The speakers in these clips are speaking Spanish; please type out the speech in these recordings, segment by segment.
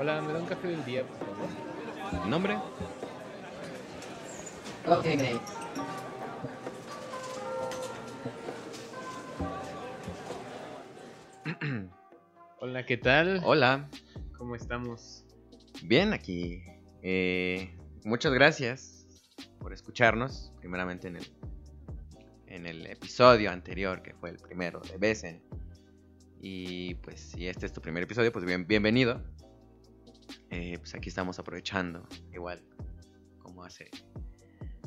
Hola, ¿me da un café del día, por favor? ¿Nombre? Ok, great. Hola, ¿qué tal? Hola. ¿Cómo estamos? Bien, aquí. Eh, muchas gracias por escucharnos. Primeramente en el, en el episodio anterior, que fue el primero de Besen. Y pues si este es tu primer episodio, pues bien, bienvenido. Eh, pues aquí estamos aprovechando, igual, como hace.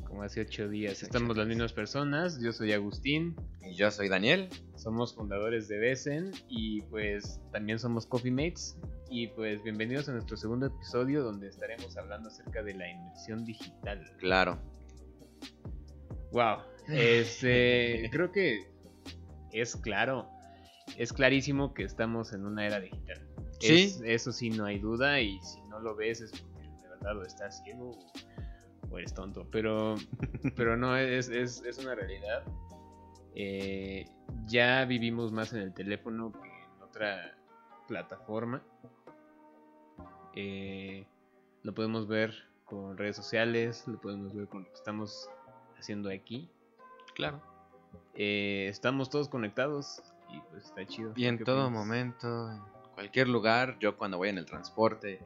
Como hace ocho días. Ocho Estamos las mismas personas. Yo soy Agustín. Y yo soy Daniel. Somos fundadores de Besen. Y pues también somos Coffee Mates. Y pues bienvenidos a nuestro segundo episodio donde estaremos hablando acerca de la inversión digital. Claro. Wow. Este, creo que es claro, es clarísimo que estamos en una era digital. Sí. Es- eso sí, no hay duda. Y si no lo ves es porque de verdad o estás ciego o, eres tonto. Pero, pero no, es, es, es una realidad. Eh, ya vivimos más en el teléfono que en otra plataforma. Eh, lo podemos ver con redes sociales, lo podemos ver con lo que estamos haciendo aquí. Claro. Eh, estamos todos conectados y pues está chido. Y en ¿Qué todo momento, en cualquier lugar, yo cuando voy en el transporte,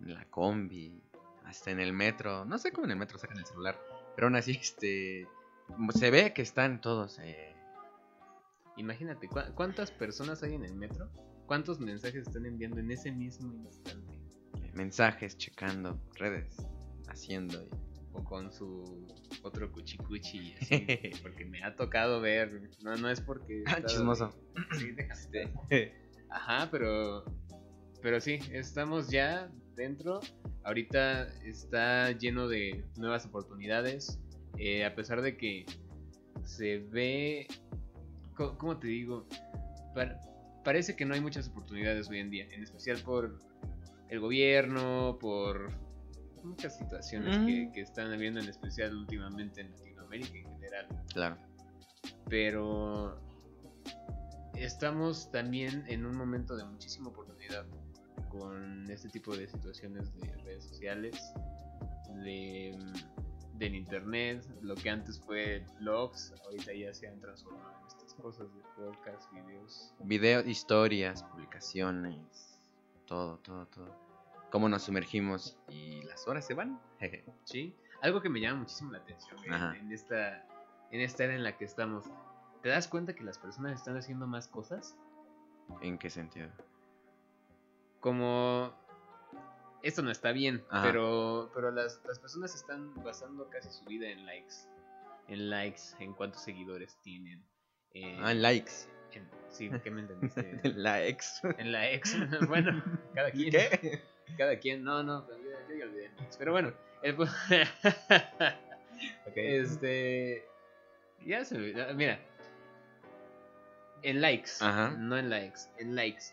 en la combi, hasta en el metro, no sé cómo en el metro sacan el celular, pero aún así, este, se ve que están todos, eh, Imagínate, ¿cu- ¿cuántas personas hay en el metro? ¿Cuántos mensajes están enviando en ese mismo instante? mensajes, checando redes, haciendo. y- O con su otro cuchicuchi, así, porque me ha tocado ver. No, no es porque. Ah, chismoso. de- Sí, déjate. Ajá, pero. Pero sí, estamos ya dentro. Ahorita está lleno de nuevas oportunidades. eh, a pesar de que se ve. ¿Cómo te digo? Pa- parece que no hay muchas oportunidades hoy en día. En especial por el gobierno, por muchas situaciones que, Mm. que están habiendo, en especial últimamente en Latinoamérica en general Claro. pero estamos también en un momento de muchísima oportunidad con este tipo de situaciones de redes sociales, de, del internet, lo que antes fue blogs, ahorita ya se han transformado en estas cosas de podcast, videos. Videos, historias, publicaciones, todo, todo, todo. Cómo nos sumergimos y las horas se van. ¿sí? Algo que me llama muchísimo la atención en, en esta, en esta era en la que estamos. ¿Te das cuenta que las personas están haciendo más cosas? ¿En qué sentido? como esto no está bien, Ajá. pero pero las, las personas están basando casi su vida en likes, en likes, en cuántos seguidores tienen. eh, Ah, en likes. en- sí, ¿qué me entendiste? Likes. en likes, bueno, cada quien, ¿Qué? cada quien, no, no, yo, ya olvidé pero bueno, el pu- Ok. este, ya se olvidó, mira, en likes, Ajá. no en likes, en likes,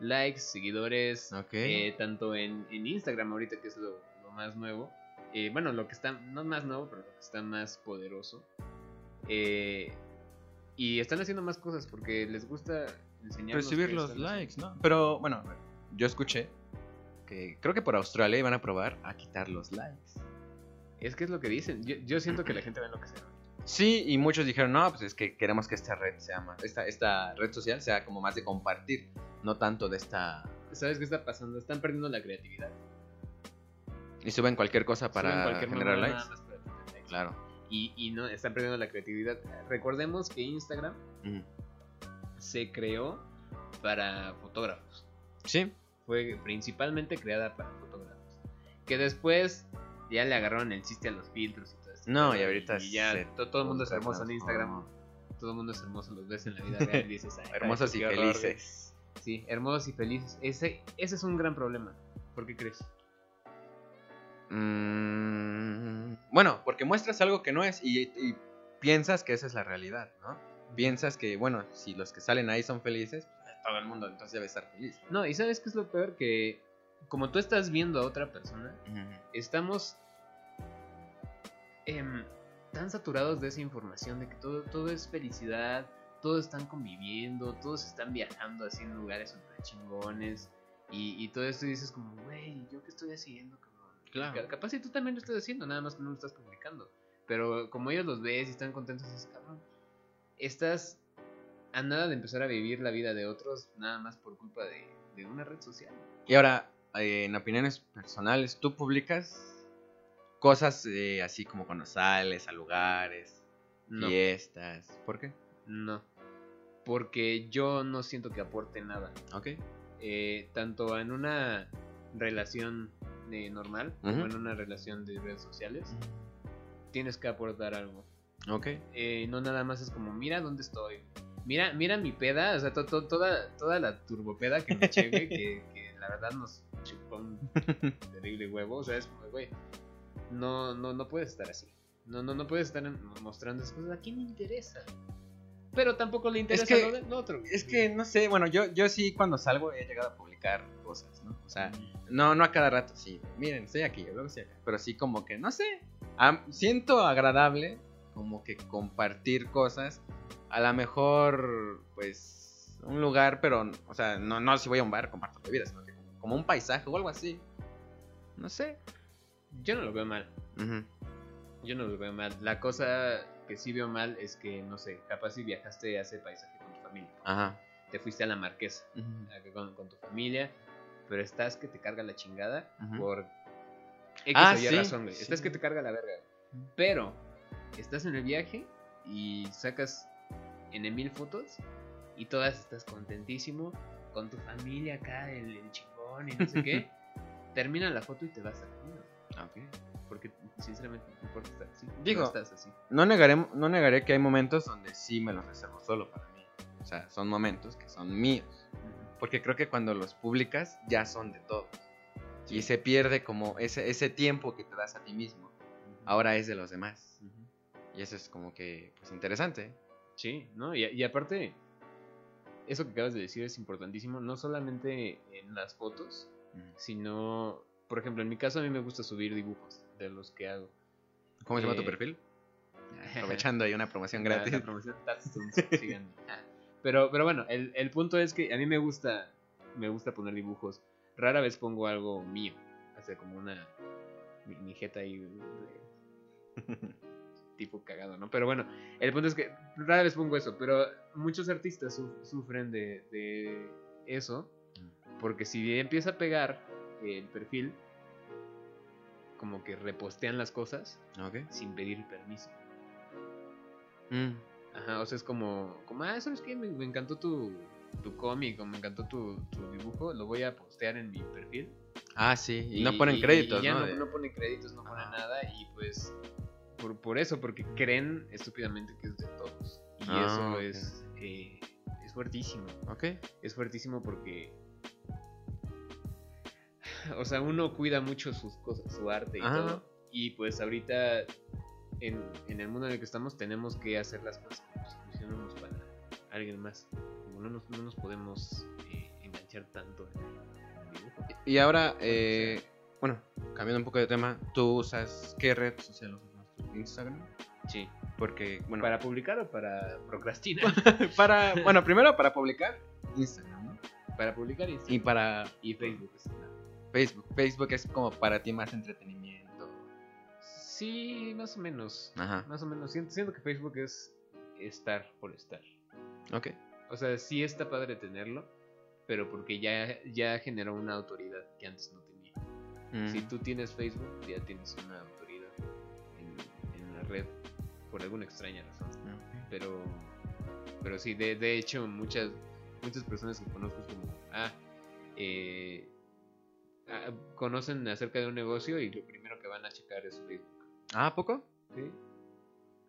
likes, seguidores, Ok. eh, tanto en, en Instagram ahorita que es lo, lo más nuevo, eh, bueno, lo que está, no más nuevo, pero lo que está más poderoso, eh, y están haciendo más cosas porque les gusta enseñar recibir los likes, ¿no? Pero bueno, a yo escuché que creo que por Australia iban a probar a quitar los likes. Es que es lo que dicen, yo, yo siento que la gente ve lo que sea. Sí, y muchos dijeron, no, pues es que queremos que esta red sea más, esta, esta red social sea como más de compartir, no tanto de esta... ¿Sabes qué está pasando? Están perdiendo la creatividad. Y suben cualquier cosa para cualquier generar likes. nada más para likes. Claro. Y, y no, están perdiendo la creatividad. Recordemos que Instagram se creó para fotógrafos. Sí, Fue principalmente creada para fotógrafos. Que después ya le agarraron el chiste a los filtros y. No, y ahorita ya se to- todo el mundo es hermoso en Instagram. Todo el mundo es hermoso, los ves en la vida real y dices, "Ay, hermosos y qué horror". felices. Sí, hermosos y felices. Ese, ese es un gran problema. ¿Por qué crees? Mm, bueno, porque muestras algo que no es y, y piensas que esa es la realidad, ¿no? Piensas que, bueno, si los que salen ahí son felices, pues, todo el mundo entonces debe estar feliz. No, y ¿sabes qué es lo peor? Que como tú estás viendo a otra persona, estamos em, tan saturados de esa información de que todo, todo es felicidad, todos están conviviendo, todos están viajando así en lugares super chingones. Y, y todo esto dices como, güey, ¿yo qué estoy haciendo? cabrón?". Claro. Ca- Capaz si tú también lo estás haciendo, nada más que no lo estás publicando. Pero como ellos los ves y están contentos, dices, cabrón, estás a nada de empezar a vivir la vida de otros nada más por culpa de, de una red social. Y ahora, eh, en opiniones personales, ¿tú publicas cosas eh, así como cuando sales a lugares, No, fiestas? ¿Por qué? no. Porque yo no siento que aporte nada. Ok. eh, tanto en una relación eh, normal como en una relación de redes sociales, tienes que aportar algo. Ok. Eh, no nada más es como, mira dónde estoy. Mira, mira mi peda, o sea, to- to- toda, toda la turbopeda que me eché, güey, que, que la verdad nos chupó un terrible huevo. O sea, es como, güey, no, no, no puedes estar así. No, no, no puedes estar mostrando esas cosas. ¿A quién le interesa? Pero tampoco le interesa que- lo del otro. Es que, no sé, bueno, yo, yo sí cuando salgo he llegado a publicar cosas, ¿no? O sea, no, no a cada rato, sí. Miren, estoy aquí, luego estoy acá. Pero sí como que, no sé, siento agradable como que compartir cosas. A lo mejor, pues, un lugar, pero, o sea, no, no si voy a un bar, comparto bebidas, sino que como, como un paisaje o algo así. No sé. Yo no lo veo mal. Yo no lo veo mal. La cosa que sí veo mal es que, no sé, capaz si viajaste a ese paisaje con tu familia. Ajá. Te fuiste a la marquesa con, con tu familia, pero estás que te carga la chingada por X Ah, o Y sí, razón, güey. sí. Estás que te carga la verga. Pero estás en el viaje y sacas en mil fotos y todas estás contentísimo con tu familia acá, el, el chingón y no sé qué. Termina la foto y te vas a la Ok. Porque sinceramente no importa estar así. Digo, no estás así. No negaré, no negaré que hay momentos donde sí me los reservo solo para mí. O sea, son momentos que son míos. Porque creo que cuando los publicas ya son de todos. Y se pierde como ese, ese tiempo que te das a ti mismo. Ahora es de los demás. Ujú. Y eso es como que, pues, interesante. Sí, ¿no? Y, y aparte, eso que acabas de decir es importantísimo, no solamente en las fotos, sino, por ejemplo, en mi caso a mí me gusta subir dibujos de los que hago. ¿Cómo se llama tu Eh, perfil? Aprovechando ahí una promoción gratis. la promoción síganme. Ah, Pero, pero bueno, el, el punto es que a mí me gusta, me gusta poner dibujos. Rara vez pongo algo mío, o sea, como una mi, mi jeta ahí de- tipo cagado, ¿no? Pero bueno, el punto es que rara vez pongo eso, pero muchos artistas su- sufren de, de eso, porque si empieza a pegar el perfil, como que repostean las cosas sin pedir permiso. Mm. Ajá, o sea, es como, como ah, ¿sabes qué? Me, me encantó tu, tu cómic o me encantó tu, tu dibujo, lo voy a postear en mi perfil. Ah, sí. Y, no ponen créditos, y ya ¿no? no, De- no ponen créditos, no ponen nada y pues por, por eso, porque creen estúpidamente que es de todos. Y Ah, eso es, eh, es fuertísimo. Ok. Es fuertísimo porque... O sea, uno cuida mucho sus cosas, su arte y Ajá. todo. Y pues ahorita en, en el mundo en el que estamos tenemos que hacer las cosas como si funcionamos para alguien más. Como no nos, no nos podemos eh, enganchar tanto en el dibujo. Y ahora, eh, bueno, cambiando un poco de tema, ¿tú usas qué red social usas Instagram? Sí. Porque, bueno, ¿Para publicar o para procrastinar? para, bueno, primero para publicar Instagram, ¿no? para publicar y, Y para y Facebook. pues, Facebook. Facebook es como para ti más entretenimiento. Sí, más o menos. Ajá. Más o menos. Siento, siento que Facebook es estar por estar. Ok. O sea, sí está padre tenerlo, pero porque ya, ya generó una autoridad que antes no tenía. Mm. Si tú tienes Facebook, ya tienes una autoridad en, en la red, por alguna extraña razón. Pero, pero sí, de, de hecho, muchas, muchas personas que conozco es como, ah, eh, conocen acerca de un negocio y lo primero que van a checar es Facebook. Ah, ¿a poco? Sí,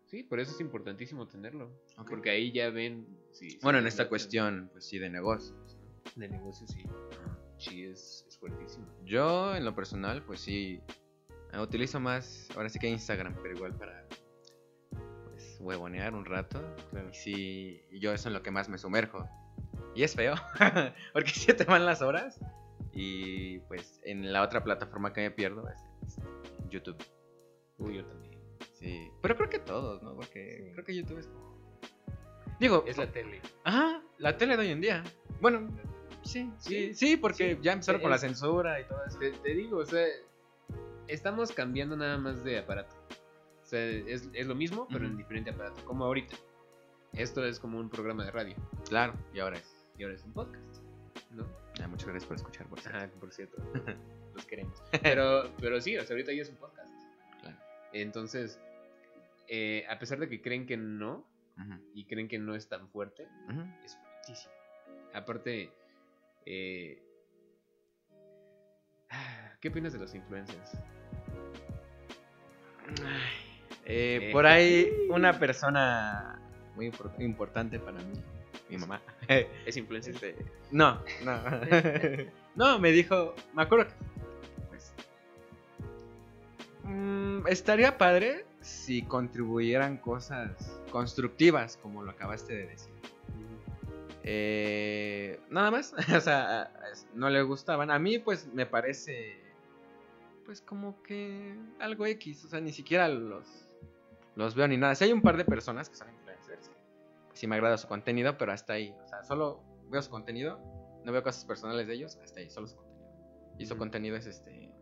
sí por eso es importantísimo tenerlo. Porque ahí ya ven. si- si Bueno, en esta cuestión, pues sí, de negocios. De negocio, sí. Sí, es, es fuertísimo. Yo, en lo personal, pues sí, eh, utilizo más, ahora sí que Instagram, pero igual para, pues, huevonear un rato. Claro. Y sí, y yo eso es en lo que más me sumerjo. Y es feo, porque se te van las horas. Y pues en la otra plataforma que me pierdo es, es YouTube. Uy, yo también. Sí, pero creo que todos, ¿no? Porque Sí. creo que YouTube es como... Digo, Es la tele. Ajá, la tele de hoy en día. Bueno, Sí, sí, sí, porque ya empezaron con la censura y todo eso. Te, digo, o sea, estamos cambiando nada más de aparato. O sea, es, lo mismo, pero en diferente aparato, como ahorita. Esto es como un programa de radio. Claro, y ahora es. Y ahora es un podcast. ¿No? Ah, muchas gracias por escuchar, por cierto. Ajá, por cierto. Los queremos. Pero, pero sí, o sea, ahorita ya es un podcast. Claro. Entonces, eh, a pesar de que creen que no, y creen que no es tan fuerte, es fuertísimo. Aparte, eh, ¿qué opinas de los influencers? Eh, por ahí una persona muy importante para mí, mi mamá. ¿Es influencer? Este, no, no. no, me dijo, me acuerdo que pues, mm, estaría padre si contribuyeran cosas constructivas, como lo acabaste de decir. Eh, nada más, o sea, no le gustaban. A mí pues me parece pues como que algo X, o sea, ni siquiera los, los veo ni nada. Si hay un par de personas que pues sí me agrada su contenido, pero hasta ahí, o sea, solo veo su contenido, no veo cosas personales de ellos, hasta ahí, solo su contenido. Y su contenido es este,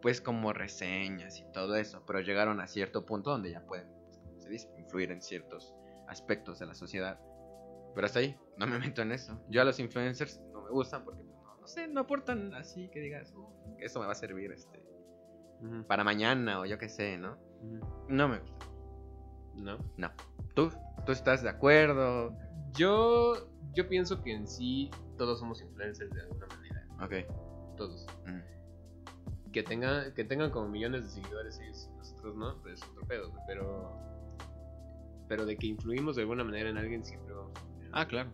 pues como reseñas y todo eso, pero llegaron a cierto punto donde ya pueden, se dice, influir en ciertos aspectos de la sociedad. Pero hasta ahí, no me meto en eso. Yo a los influencers no me gustan porque, pues, no, sé, no aportan así que digas, uh, que eso me va a servir este para mañana o yo qué sé, ¿no? No me gusta. ¿No? No. ¿Tú? ¿Tú estás de acuerdo? Yo, yo pienso que en sí todos somos influencers de alguna manera. Ok. Todos. Que, tenga, que tengan como millones de seguidores y nosotros no, pues es otro pedo, pero... Pero de que influimos de alguna manera en alguien siempre vamos Ah, claro.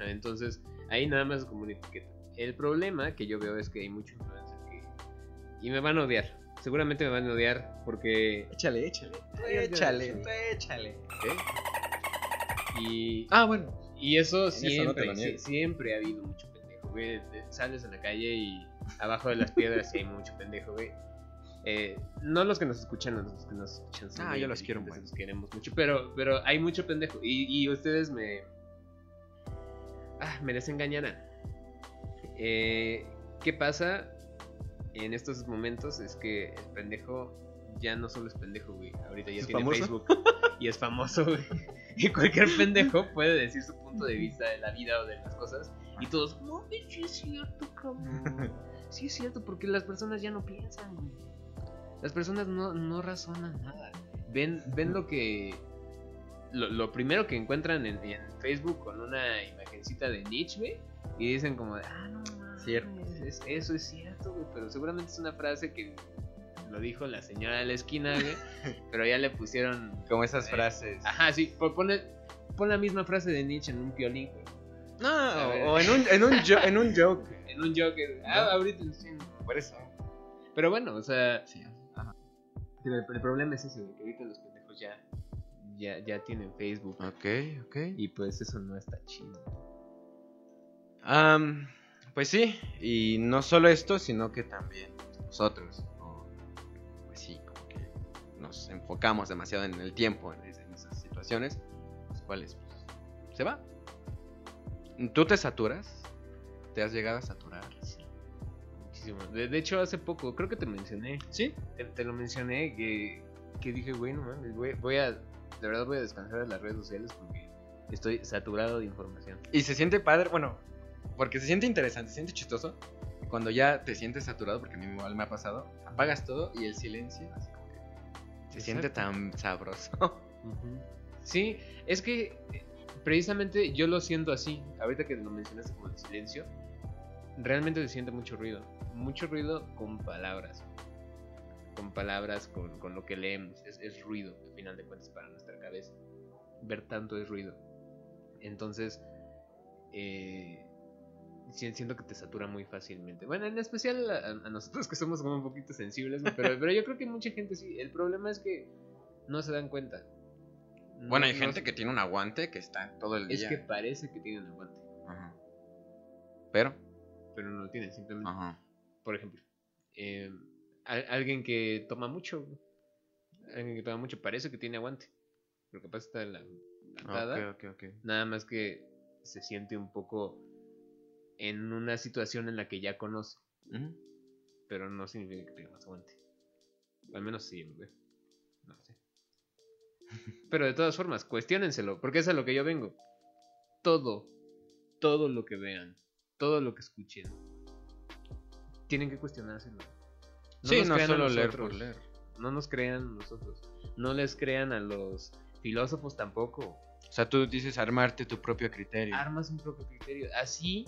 entonces, ahí nada más es como una etiqueta. El problema que yo veo es que hay mucho influencer que... Y me van a odiar. Seguramente me van a odiar porque... Échale, échale. Échale, échale. Y... Ah, bueno. Y eso siempre, siempre ha habido mucho pendejo, güey. Sales a la calle y abajo de las piedras sí hay mucho pendejo, güey. Eh, no los que nos escuchan, los que nos escuchan. Ah, yo los quiero mucho. Los queremos mucho, pero, pero hay mucho pendejo. Y, y ustedes me, ah, me desengañarán. Eh, ¿Qué pasa en estos momentos? Es que el pendejo ya no solo es pendejo, güey. Ahorita ya tiene Facebook y es famoso, güey. Y cualquier pendejo puede decir su punto de vista de la vida o de las cosas. Y todos, no, sí es cierto, cabrón. Sí es cierto, porque las personas ya no piensan, güey. Las personas no, no razonan nada. Ven, ven lo que lo, primero que encuentran en, Facebook con una imagencita de Nietzsche, y dicen como, ah, no, cierto. eso es cierto, güey, pero seguramente es una frase que lo dijo la señora de la esquina, güey, pero ya le pusieron... Como esas eh, frases. Ajá, sí, pon, pon la misma frase de Nietzsche en un piolín, güey. No, o en un, en un, en un joke. en un joke. Ah, ahorita sí, por eso. Pero bueno, o sea... Sí, ajá. el, el, problema es ese, güey, que ahorita los pendejos ya ya, ya tienen Facebook. Ok, ok. Y pues eso no está chido. Pues sí, y no solo esto, sino que también nosotros, pues sí, como que nos enfocamos demasiado en el tiempo, en, esas situaciones, las cuales pues, se va. ¿Tú te saturas? ¿Te has llegado a saturar? Sí. Muchísimo. De, hecho, hace poco, creo que te mencioné. ¿Sí? Te, lo mencioné que, que dije, güey, no mames, voy a de verdad voy a descansar de las redes sociales porque estoy saturado de información. Y se siente padre, bueno, porque se siente interesante, se siente chistoso. Cuando ya te sientes saturado, porque a mí igual me ha pasado, apagas todo y el silencio, así como que se siente tan sabroso. Sí, es que eh, precisamente yo lo siento así. Ahorita que lo mencionaste como el silencio, realmente se siente mucho ruido. Mucho ruido con palabras con palabras, con, con lo que leemos. Es, es, ruido, al final de cuentas, para nuestra cabeza. Ver tanto es ruido. Entonces, eh, siento que te satura muy fácilmente. Bueno, en especial a, nosotros que somos como un poquito sensibles, pero, pero yo creo que mucha gente sí. El problema es que no se dan cuenta. bueno, hay gente que tiene un aguante que está todo el día. Es que parece que tiene un aguante. Pero. Pero no lo tiene, simplemente. Por ejemplo, eh, alguien que toma mucho. Alguien que toma mucho parece que tiene aguante. Lo que pasa está en la, plantada. Nada más que se siente un poco en una situación en la que ya conoce. Pero no significa que tenga más aguante. Al menos sí, güey. No sé. Pero de todas formas, cuestionenselo, porque es a lo que yo vengo. Todo, todo lo que vean, todo lo que escuchen, tienen que cuestionárselo. No sí, no solo leer por leer. No nos crean nosotros. No les crean a los filósofos tampoco. O sea, tú dices armarte tu propio criterio. Armas un propio criterio. Así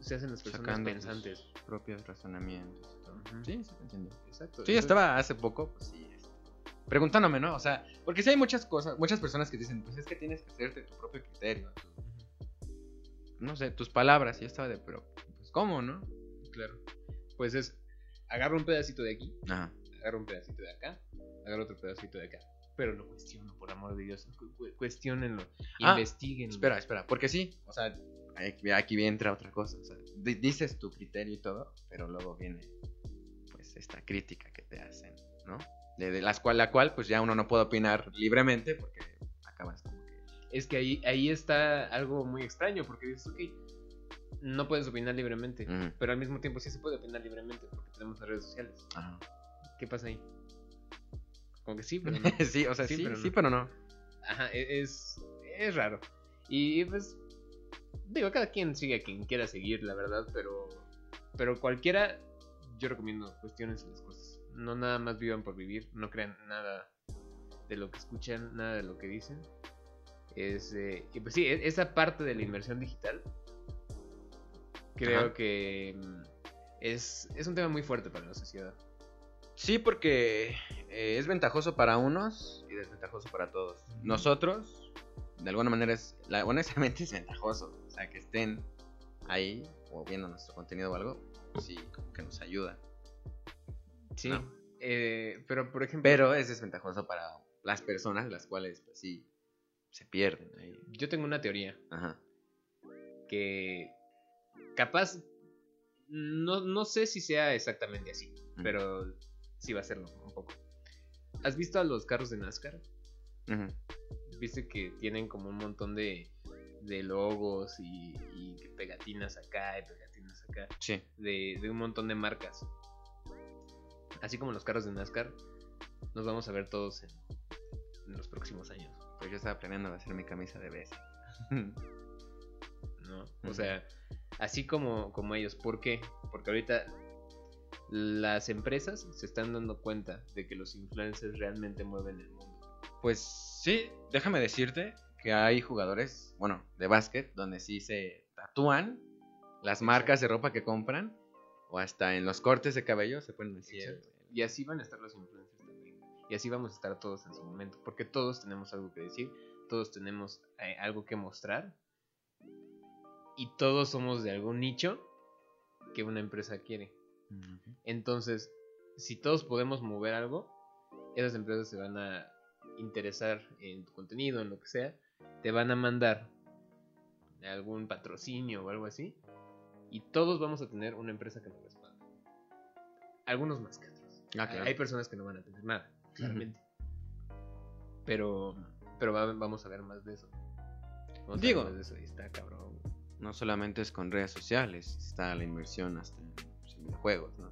se hacen las personas pensantes. propios razonamientos. Sí, sí, entiendo. Exacto. Sí, estaba hace poco, pues sí, preguntándome, ¿no? O sea, porque sí hay muchas cosas, muchas personas que dicen, pues es que tienes que hacerte tu propio criterio. no sé, tus palabras. Y yo estaba de, pero, pues, ¿cómo, no? Claro. Pues es, agarro un pedacito de aquí, Ajá. agarro un pedacito de acá, agarro otro pedacito de acá. Pero lo cuestiono, por amor de Dios. cuestionenlo, ah, investiguen. Espera, espera, porque sí, o sea, aquí entra otra cosa. O sea, dices tu criterio y todo, pero luego viene pues esta crítica que te hacen, ¿no? De, las cual, la cual pues ya uno no puede opinar libremente porque acabas como que... Es que ahí, ahí está algo muy extraño porque dices, ok, no puedes opinar libremente, pero al mismo tiempo sí se puede opinar libremente porque tenemos las redes sociales. Ajá. ¿Qué pasa ahí? Como que sí, pero no. sí, o sea, sí, sí, pero, no. Ajá, e, es, es raro. Y pues, digo, cada quien sigue a quien quiera seguir, la verdad, pero, pero cualquiera, yo recomiendo cuestiones las cosas. No nada más vivan por vivir, no crean nada de lo que escuchan, nada de lo que dicen. Es, eh, y pues sí, e, esa parte de la inversión digital creo que mm, es, es un tema muy fuerte para la sociedad. Sí, porque eh, es ventajoso para unos y desventajoso para todos. Nosotros, de alguna manera, es, la, honestamente es ventajoso. Que estén ahí o viendo nuestro contenido o algo, sí, como que nos ayuda. Sí, eh, pero por ejemplo... Pero es desventajoso para las personas, las cuales, pues sí, se pierden ahí. Yo tengo una teoría. Ajá. Que capaz, no, no sé si sea exactamente así, pero sí va a serlo un poco. ¿Has visto a los carros de NASCAR? Viste que tienen como un montón de, de logos y, pegatinas acá y pegatinas acá. Sí. De, de, un montón de marcas. Así como los carros de NASCAR, nos vamos a ver todos en, los próximos años. Pues yo estaba planeando hacer mi camisa de vez. ¿No? O sea, así como, como ellos. ¿Por qué? Porque ahorita las empresas se están dando cuenta de que los influencers realmente mueven el mundo. Pues sí, déjame decirte que hay jugadores, bueno, de básquet, donde sí se tatúan las marcas de ropa que compran, o hasta en los cortes de cabello se pueden decir. Y así van a estar los influencers también. Y así vamos a estar todos en su momento, porque todos tenemos algo que decir, todos tenemos eh, algo que mostrar, y todos somos de algún nicho que una empresa quiere. Entonces, si todos podemos mover algo, esas empresas se van a interesar en tu contenido, en lo que sea, te van a mandar algún patrocinio o algo así, y todos vamos a tener una empresa que nos respalde. Algunos más que otros. Ah, hay personas que no van a tener nada, claramente. Pero, pero vamos a ver más de eso. Digo, de eso y está cabrón. No solamente es con redes sociales, está la inversión hasta juegos, ¿no?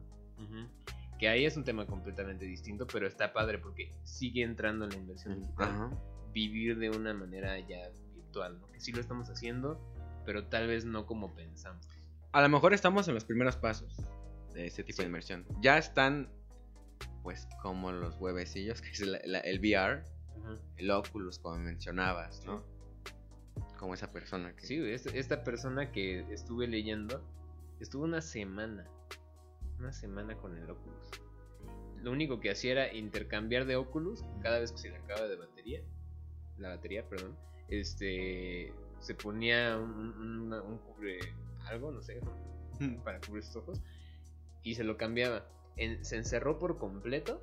Que ahí es un tema completamente distinto, pero está padre porque sigue entrando en la inversión digital. Vivir de una manera ya virtual, ¿no? Que sí lo estamos haciendo, pero tal vez no como pensamos. A lo mejor estamos en los primeros pasos de ese tipo de inversión. Ya están, pues, como los huevecillos, que es el VR, el Oculus, como mencionabas, ¿no? Como esa persona que... Sí, esta persona que estuve leyendo, estuvo una semana una semana con el Oculus. Lo único que hacía era intercambiar de Oculus cada vez que se le acaba de batería. La batería, perdón. Este. Se ponía un, un, cubre. Algo, no sé. Hmm. Para cubrir sus ojos. Y se lo cambiaba. se encerró por completo.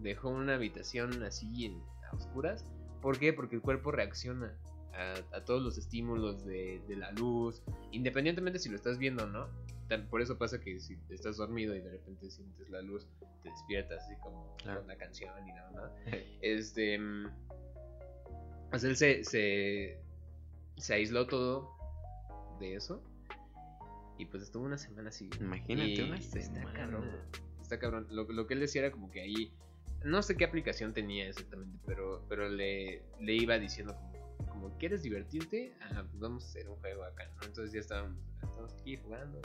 Dejó una habitación así en, a oscuras. ¿Por qué? Porque el cuerpo reacciona a, todos los estímulos de, de, la luz, independientemente si lo estás viendo o no por eso pasa que si estás dormido y de repente sientes la luz, te despiertas así como una canción y nada más. este. Pues él se, se, aisló todo de eso Y pues estuvo una semana así. Imagínate una Está semana. cabrón. Está cabrón. Lo, lo que él decía era como que ahí. No sé qué aplicación tenía exactamente, pero, pero le, le iba diciendo como, como ¿quieres divertirte? Ah, pues vamos a hacer un juego acá, ¿no? Entonces ya estábamos, estamos aquí jugando.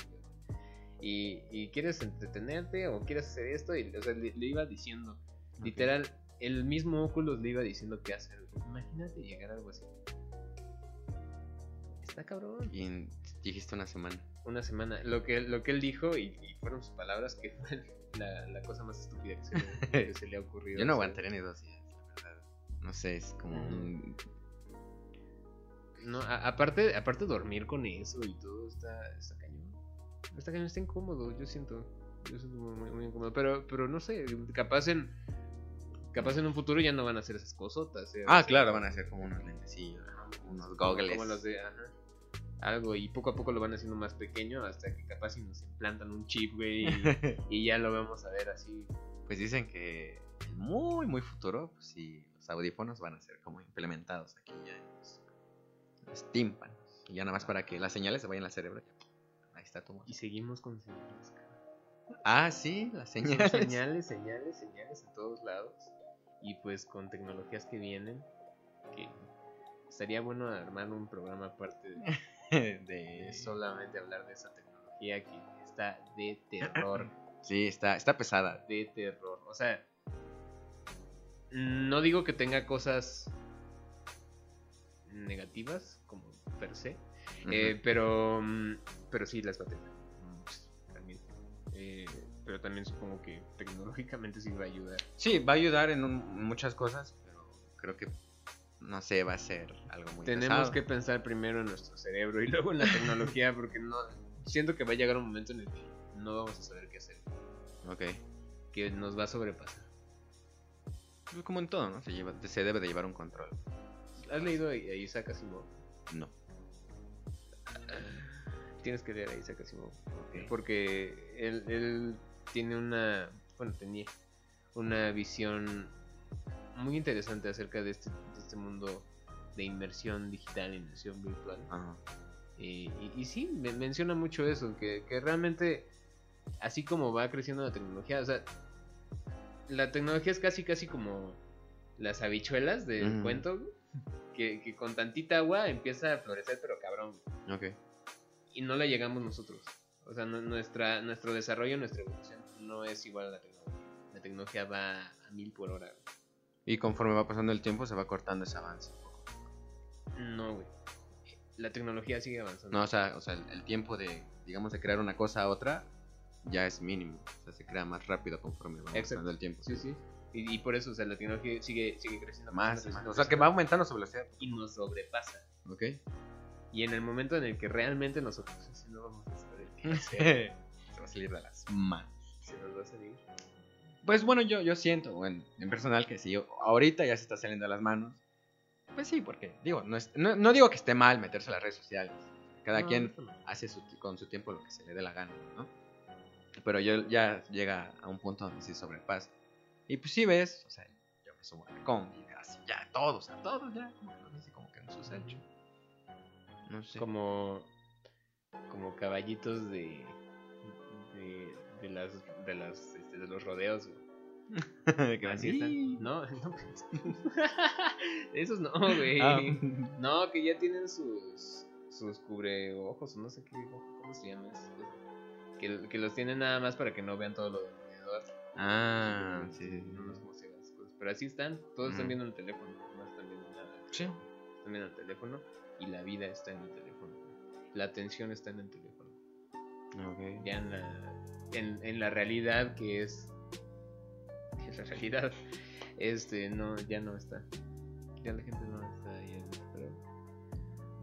Y, y ¿quieres entretenerte o quieres hacer esto? Y o sea, le, le iba diciendo, literal, el mismo Oculus le iba diciendo qué hacer. Imagínate llegar a algo así. Está cabrón Y en- dijiste una semana. una semana. Lo que, lo que él dijo, y, y fueron sus palabras, que fue la, la cosa más estúpida que se, le- que se le ha ocurrido. Yo no aguantaría ni dos días, la verdad. No sé, es como un... No, a- aparte, aparte dormir con eso y todo está, está cañón. Está cañón, está incómodo, yo siento. Yo siento muy, muy- muy incómodo. Pero, pero no sé, capaz en. Capaz en un futuro ya no van a hacer esas cosotas. ¿eh? Ah, claro, van a ser como unos lentecillos, unos goggles. Como los de. Ajá. Algo, y poco a poco lo van haciendo más pequeño hasta que capaz si nos implantan un chip, güey, y, y ya lo vamos a ver así. Pues dicen que en muy, muy futuro, pues sí, los audífonos van a ser como implementados aquí ya en los, tímpanos. Y ya nada más para que las señales se vayan al cerebro. Ahí está tu Y seguimos con señales. Ah, sí, las Son señales. señales, señales, señales en todos lados. Y pues con tecnologías que vienen, que estaría bueno armar un programa aparte de, solamente hablar de esa tecnología que está de terror, Sí, está, está pesada. de terror. O sea, no digo que tenga cosas negativas como per se, eh, pero, mm, pero sí las va a tener. Pero también supongo que tecnológicamente sí va a ayudar. Sí, va a ayudar en un- muchas cosas, pero creo que, no sé, va a ser algo muy Tenemos pesado. que pensar primero en nuestro cerebro y luego en la tecnología porque no siento que va a llegar un momento en el que no vamos a saber qué hacer, Ok. que nos va a sobrepasar. Pues como en todo, ¿no? Se, lleva, se debe de llevar un control. ¿Has leído a Isaac Asimov? No. Tienes que leer a Isaac Asimov Ok. porque él, él tiene una, bueno, tenía una visión muy interesante acerca de este, de este mundo de inmersión digital, inmersión virtual. Ajá. Y, y- y sí, me- menciona mucho eso, que, que realmente, así como va creciendo la tecnología, o sea, la tecnología es casi, casi como las habichuelas del cuento, que, que con tantita agua empieza a florecer, pero cabrón, Ok. y no la llegamos nosotros. O sea, no- nuestra, nuestro desarrollo, nuestra evolución no es igual a la tecnología. La tecnología va a mil por hora. güey. Y conforme va pasando el tiempo se va cortando ese avance. No, güey. La tecnología sigue avanzando. No, o sea, o sea el, el tiempo de, digamos, de crear una cosa a otra ya es mínimo. O sea, se crea más rápido conforme va pasando el tiempo. Sí, sí. Y, y por eso, o sea, la tecnología sigue, sigue creciendo Más, más. creciendo, O sea, que va aumentando su velocidad. y nos sobrepasa. Ok. Y en el momento en el que realmente nosotros así no vamos a saber se va a salir de las manos. se nos va a salir. Pues bueno, yo, yo siento, bueno, en personal, que si yo, ahorita ya se está saliendo de las manos, pues sí, porque, digo, no, es- no, no digo que esté mal meterse a las redes sociales. Cada No, quien hace su, con su tiempo lo que se le dé la gana, ¿no? Pero yo ya llega a un punto donde sí sobrepasa. Y pues sí ves, o sea, yo me subo a la combi, así, ya, todos, a todos ya, como que no sé, como que no sucede. No sé. Como, como caballitos de, de, de las, de las, este, de los rodeos. güey. Que Así sí. están. No, no. Esos no, güey. Ah. No, que ya tienen sus, sus cubreojos o no sé qué, cómo se llama cosas. Que, que los tienen nada más para que no vean todo lo de alrededor. Ah, sí, sí, sí. No sé cómo se llaman esas cosas. Pero así están, todos están Mm. viendo el teléfono, no están viendo nada. Sí. Están viendo el teléfono y la vida está en el teléfono. La atención está en el teléfono. Ok. Ya en la, en, en la realidad que es, que es la realidad, este, no, ya no está. Ya la gente no está ahí. Pero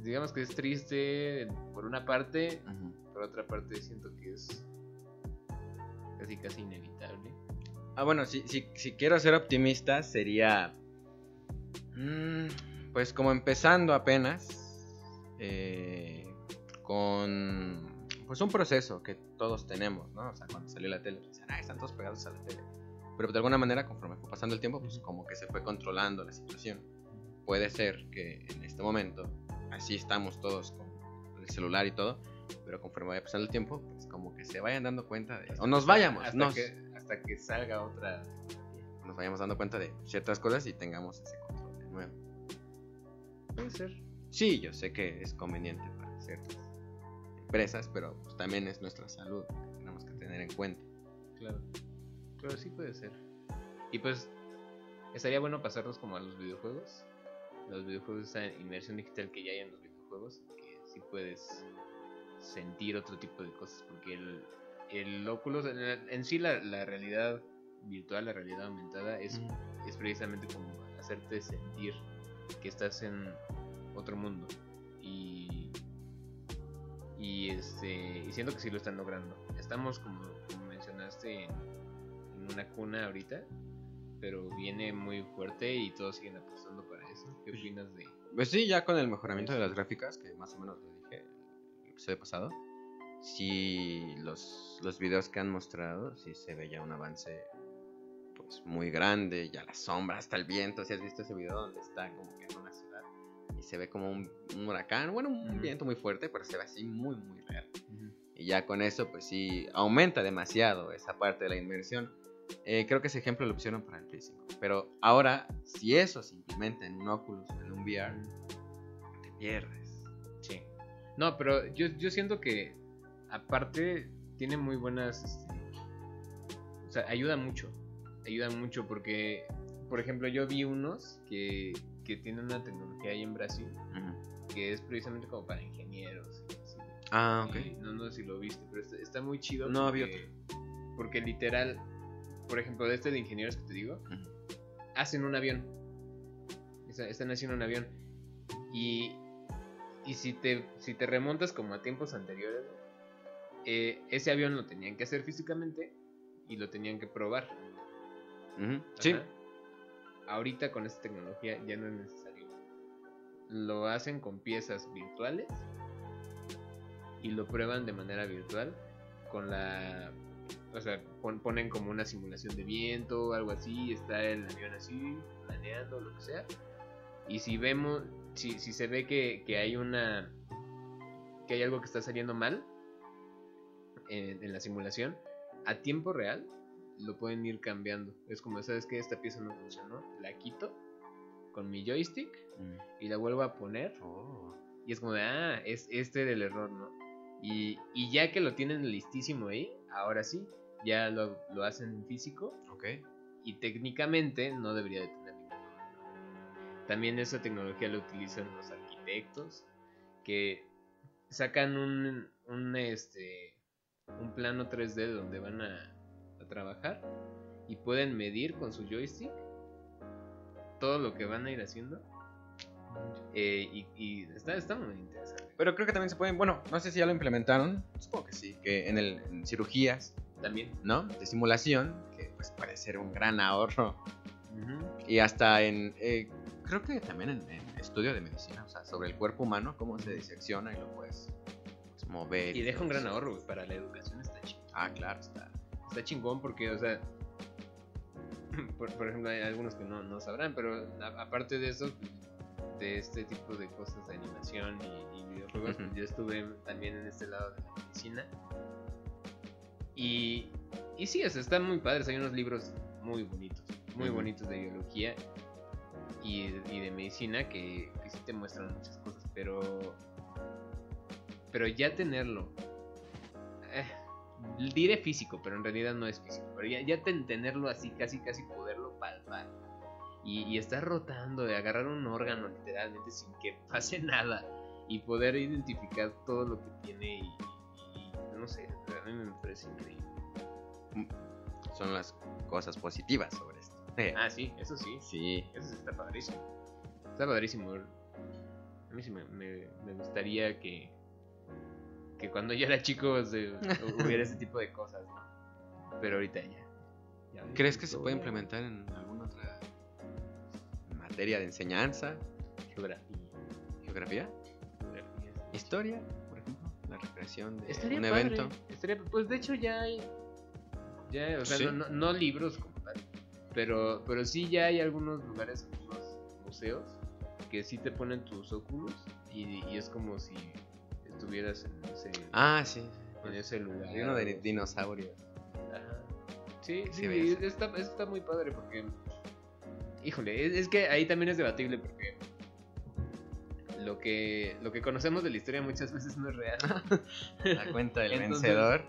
digamos que es triste por una parte, por otra parte siento que es casi casi inevitable. Ah, bueno, si, si, si quiero ser optimista, sería. mm, pues como empezando apenas. eh, con. Pues un proceso que todos tenemos, ¿no? O sea, cuando salió la tele, ah, están todos pegados a la tele. Pero de alguna manera, conforme fue pasando el tiempo, pues como que se fue controlando la situación. Puede ser que en este momento, así estamos todos con el celular y todo, Pero conforme vaya pasando el tiempo, pues como que se vayan dando cuenta de... O nos vayamos, hasta, nos, que, hasta que salga otra. nos vayamos dando cuenta de ciertas cosas y tengamos ese control de nuevo. Puede ser. Sí, yo sé que es conveniente para ciertas empresas, pero pues, también es nuestra salud que tenemos que tener en cuenta. Claro. Pero sí puede ser. Y pues, estaría bueno pasarnos como a los videojuegos. Los videojuegos, esa inmersión digital que ya hay en los videojuegos, que sí puedes sentir otro tipo de cosas, porque el, el Oculus, en, en sí la, la realidad virtual, la realidad aumentada, es, Mm. es precisamente como hacerte sentir que estás en otro mundo. Y, y, este, y siento que sí lo están logrando. Estamos, como, como mencionaste, en, en una cuna ahorita, pero viene muy fuerte y todos siguen apostando para eso. ¿Qué opinas de...? Pues sí, ya con el mejoramiento de las gráficas, que más o menos lo dije el episodio pasado, sí, los, los videos que han mostrado, sí se ve ya un avance pues muy grande, ya las sombras, hasta el viento, si has visto ese video donde está como que en una se ve como un, un huracán, bueno, un viento muy fuerte, pero se ve así muy, muy real. Y ya con eso, pues sí, aumenta demasiado esa parte de la inmersión. Eh, creo que ese ejemplo lo pusieron para el Play 5. Pero ahora, si eso se implementa en un Oculus, en un VR, te pierdes. Sí. No, pero yo, yo siento que aparte tiene muy buenas... este, o sea, ayuda mucho. Ayuda mucho porque, por ejemplo, yo vi unos que, que tienen una tecnología ahí en Brasil que es precisamente como para ingenieros. y así. Ah, ok. Y no, no sé si lo viste, pero está, está muy chido. No, vi porque, porque literal, por ejemplo, de este de ingenieros que te digo, hacen un avión. Está- Están haciendo un avión. Y, y si, te, si te remontas como a tiempos anteriores, eh, ese avión lo tenían que hacer físicamente y lo tenían que probar. Sí. Ahorita con esta tecnología ya no es necesario. Lo hacen con piezas virtuales y lo prueban de manera virtual con la o sea, pon- ponen como una simulación de viento algo así, está el avión así, planeando, lo que sea. Y si vemos, si, si se ve que, que hay una, que hay algo que está saliendo mal en la simulación, a tiempo real lo pueden ir cambiando. Es como, ¿sabes que Esta pieza no funcionó, la quito con mi joystick Mm. y la vuelvo a poner Oh. y es como de, ah, es este del error, ¿no? Y, y ya que lo tienen listísimo ahí, ahora sí, ya lo, lo hacen físico Ok. y técnicamente no debería de tener ningún problema. También esa tecnología la utilizan los arquitectos que sacan un, un, este, un plano 3D donde van a trabajar y pueden medir con su joystick todo lo que van a ir haciendo. Eh, y, y está, está muy interesante. Pero creo que también se pueden, bueno, no sé si ya lo implementaron, supongo que sí, que en, el, en cirugías, También. ¿no? De simulación, que pues puede ser un gran ahorro. Ujú. Y hasta en, eh, creo que también en, en estudio de medicina, o sea, sobre el cuerpo humano, cómo se disecciona y lo puedes pues, mover. Y deja un gran ahorro para la educación, está chingón. Ah, claro, está. Está chingón porque, o sea, por, por ejemplo, hay algunos que no, no sabrán, pero a- aparte de eso, de este tipo de cosas de animación y, y videojuegos, Ujú. yo estuve también en este lado de la medicina. Y, y sí, o sea, están muy padres, hay unos libros muy bonitos, muy bonitos de biología y, y de medicina que, que sí te muestran muchas cosas, pero pero ya tenerlo eh, diré físico pero en realidad no es físico pero ya, ya ten- tenerlo así casi casi poderlo palpar y, y estar rotando de agarrar un órgano literalmente sin que pase nada y poder identificar todo lo que tiene y, y- no sé a mí me parece increíble Son las cosas positivas sobre esto. Ah sí eso sí sí. Eso está padrísimo. Está padrísimo. A mí sí me, me- me gustaría que, que cuando yo era chico se- hubiera ese tipo de cosas, ¿no? Pero ahorita ya. ¿Crees que se puede implementar en alguna otra materia de enseñanza? Geografía. ¿Geografía? geografía. ¿Historia? Por ejemplo, la recreación de Estaría un padre, evento. estaría- pues de hecho ya hay. Ya, o sea, Sí. no, no- no libros como tal. Pero, pero sí ya hay algunos lugares, algunos museos, que sí te ponen tus óculos y, y es como si estuvieras en ese, Ah, sí. en ese lugar. Hay uno de dinosaurios. Ajá. Sí, Sí, está, eso está muy padre porque. Híjole, es, es que ahí también es debatible porque. Lo que, lo que conocemos de la historia muchas veces no es real. La cuenta del Entonces- vencedor.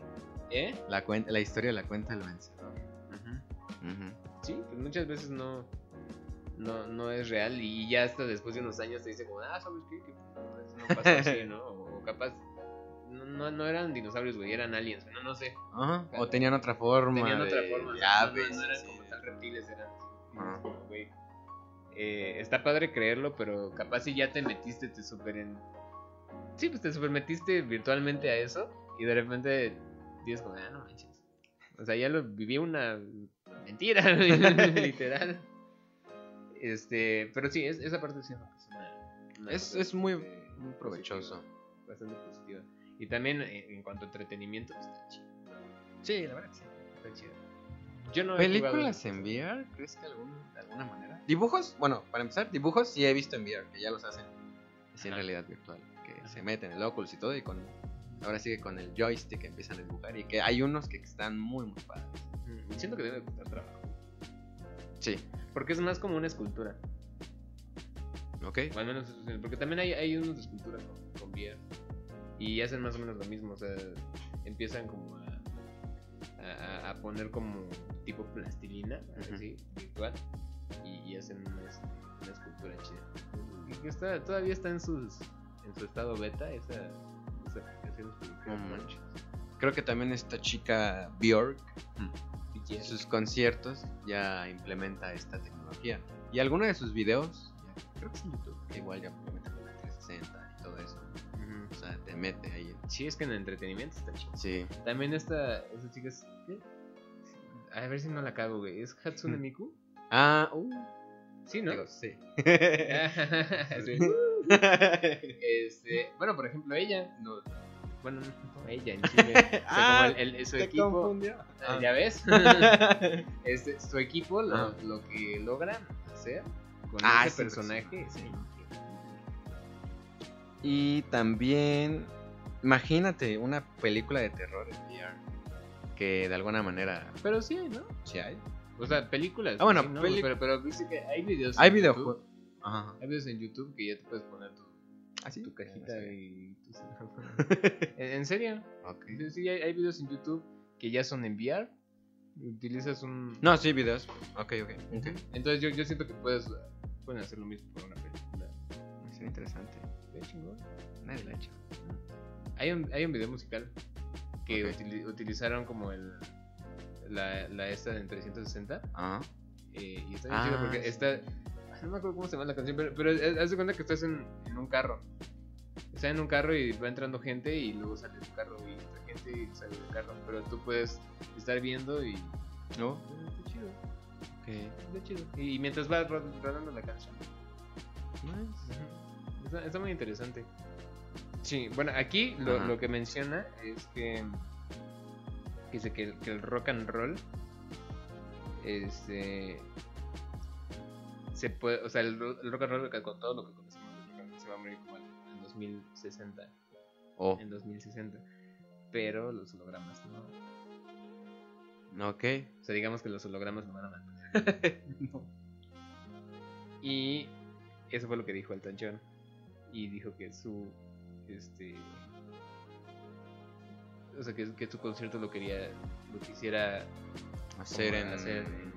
¿Eh? La, cuen- la historia la cuenta el vencedor. Sí, pues muchas veces no, no, no es real y ya hasta después de unos años te dicen como, ah, ¿sabes qué? Que no, eso no pasó así, ¿no? Capaz, no, no, no eran dinosaurios, güey, eran aliens, no, no sé. Ajá. O tenían otra forma. Tenían otra forma, o sea, aves, no, no eran sí. como tal reptiles, eran Ajá. güey, eh, está padre creerlo, pero capaz si ya te metiste, te super en... Sí, pues te super metiste virtualmente a eso y de repente dices como, ah, no manches. O sea, ya lo viví una mentira, literal. Este, pero sí, es, esa parte sí es una, una Es, es muy, muy provechoso. Bastante positiva. Y también en, en cuanto a entretenimiento, pues, está chido. Sí, la verdad que sí, está chido. Yo no ¿Películas en. VR? ¿Crees que algún- de alguna manera? ¿Dibujos? Bueno, para empezar, dibujos sí he visto en VR, que ya los hacen así en realidad virtual. Que Ajá. se meten el Oculus y todo, y con. Ahora sí que con el joystick empiezan a dibujar. Y que hay unos que están muy, muy padres. Mm, Siento que debe costar trabajo. Sí. Porque es más como una escultura. ¿Ok? O al menos, porque también hay, hay unos de escultura con, con VR. Y hacen más o menos lo mismo. O sea, empiezan como a, a, a poner como tipo plastilina, así, virtual. Y, y hacen una, es- una escultura chida. Y que está, todavía está en, sus, en su estado beta esa, esa aplicación. No manches. Creo que también esta chica Bjork, Y en sus conciertos, ya implementa esta tecnología. Y algunos de sus videos, creo que es en YouTube, que igual ya implementa con la 360 y todo eso. O sea, te mete ahí. Sí, es que en el entretenimiento está chido. Sí. También esta, esta chica es. ¿qué? A ver si no la cago, güey. ¿Es Hatsune Miku? Ah, uh. Sí, ¿no? Digo, sí. Sí. Este, bueno, por ejemplo, ella. No, bueno, no ella en Chile. O sea, Ah, como el, el- su Te equipo. confundió. ah, ¿Ya ves? este, su equipo, lo, Ah. lo que logran hacer con Ah, ese personaje. sí. Y también, imagínate una película de terror en VR. Que de alguna manera. Pero sí hay, ¿no? Sí hay. O sea, películas. Ah, bueno, sí, ¿no? peli- pero, pero viste que hay videos. Hay en videojuegos. Ajá. Hay videos en YouTube que ya te puedes poner tu, ¿Ah, sí? tu cajita Ah, y tu ¿En, serio? Ok. Sí, hay, hay videos en YouTube que ya son en VR. Utilizas un. No, sí, videos. Ok, ok. Ujú. Entonces yo, yo siento que puedes pueden hacer lo mismo por una película. Sería interesante. Qué chingón. Nadie lo ha hecho. Hay un, hay un video musical que utilizaron como el la, la esta en 360 Ajá. eh, y está bien chido Ah, porque sí. está no me acuerdo cómo se llama la canción pero, pero es- haz de cuenta que estás en, en un carro está en un carro y va entrando gente y luego sale del carro y gente y sale del carro pero tú puedes estar viendo y ¿No? está chido está chido y, mientras va ro- rodando la canción Nice. Está, está muy interesante. Sí, bueno, aquí lo, lo que menciona es que, dice que, el- que el rock and roll este se puede, o sea, el, el rock and roll con todo lo que conocemos se va a morir como en 2060, Oh, en 2060. Pero los hologramas no. ok. O sea, digamos que los hologramas no van a mantener. Y eso fue lo que dijo el John. Y dijo que su. Este. O sea, que, que su concierto lo quería. Lo quisiera Hacer en. hacer en-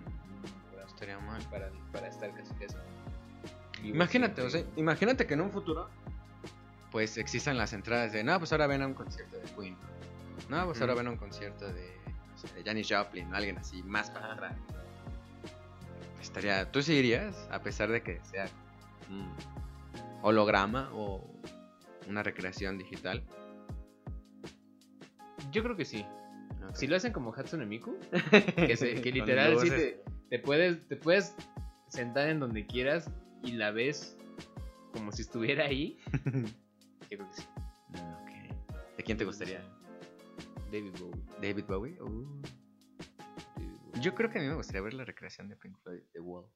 No estaría mal. para, para estar casi casi. vivo Imagínate, o sea, imagínate que en un futuro. Pues existan las entradas de. No, pues ahora ven a un concierto de Queen. No, pues ahora ven a un concierto de. de Janis Joplin, alguien así, más para atrás. Estaría. ¿Tú sí irías? A pesar de que sea. un holograma o una recreación digital. Yo creo que sí. Si lo hacen como Hatsune Miku, que, se- que Con literal sí te, te puedes, te puedes sentar en donde quieras y la ves como si estuviera ahí. Yo creo que sí. ¿De quién te gustaría? David Bowie. David Bowie. Uh. David Bowie. Yo creo que a mí me gustaría ver la recreación de Pink Floyd, The Wall.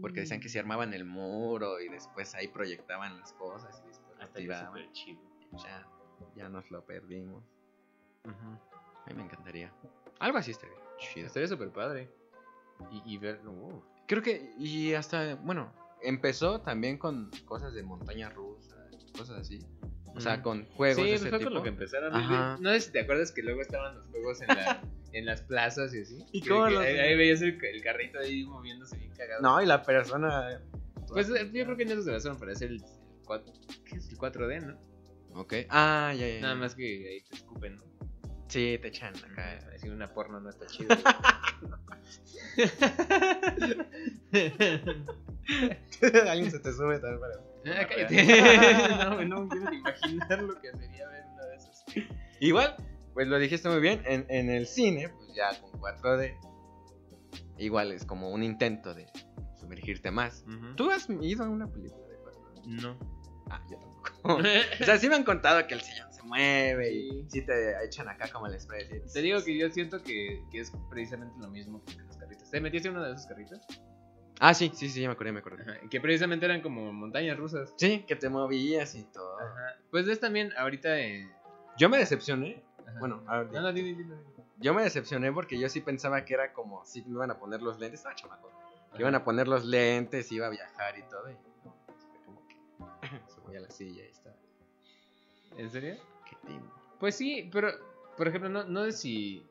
Porque decían que se armaban el muro y después ahí proyectaban las cosas y después lo Hasta súper chido. Ya. ya nos lo perdimos. A mí me encantaría. Algo así estaría chido. Estaría súper padre. Y, y ver. uh, Creo que, y hasta, bueno, empezó también con cosas de montaña rusa, cosas así. O sea, con juegos sí, de ese fue tipo. con lo que empezaron. Ajá. No sé si te acuerdas que luego estaban los juegos en, la, en las plazas y así. ¿Y Que- cómo que los- ahí, ahí veías el, el carrito ahí moviéndose bien cagado. No, y la persona... Pues eh, yo creo que en eso se basaron para hacer el, 4, ¿qué es el 4D, ¿no? Ok. Ah, ya, ya. Nada ya. más que ahí te escupen, ¿no? Sí, te echan acá. Decir una porno no está chido. Alguien se te sube también para... Ah, cállate. no, no quiero imaginar lo que sería ver una de esas. Igual, pues lo dijiste muy bien, en, en el cine, pues ya con 4D, igual es como un intento de sumergirte más. ¿Tú has ido a una película de 4D? No. Ah, yo tampoco. o sea, sí me han contado que el sillón se mueve y Sí. sí te echan acá como el express. y- Te digo que yo siento que, que es precisamente lo mismo que los carritos. ¿Te metiste en uno de esos carritos? Ah, sí, sí, sí, ya me acordé, me acordé. Ajá, que precisamente eran como montañas rusas. Sí, que te movías y todo. Ajá. Pues ves también ahorita. Eh... Yo me decepcioné. ajá. Bueno, a ver, No, no, dime, dime. yo me decepcioné porque yo sí pensaba que era como si me iban a poner los lentes. Estaba chamaco. Que iban a poner los lentes, iba a viajar y todo. Y como que se voy a la silla y está. ¿En serio? Qué timo. Pues sí, pero, por ejemplo, no, no sé si.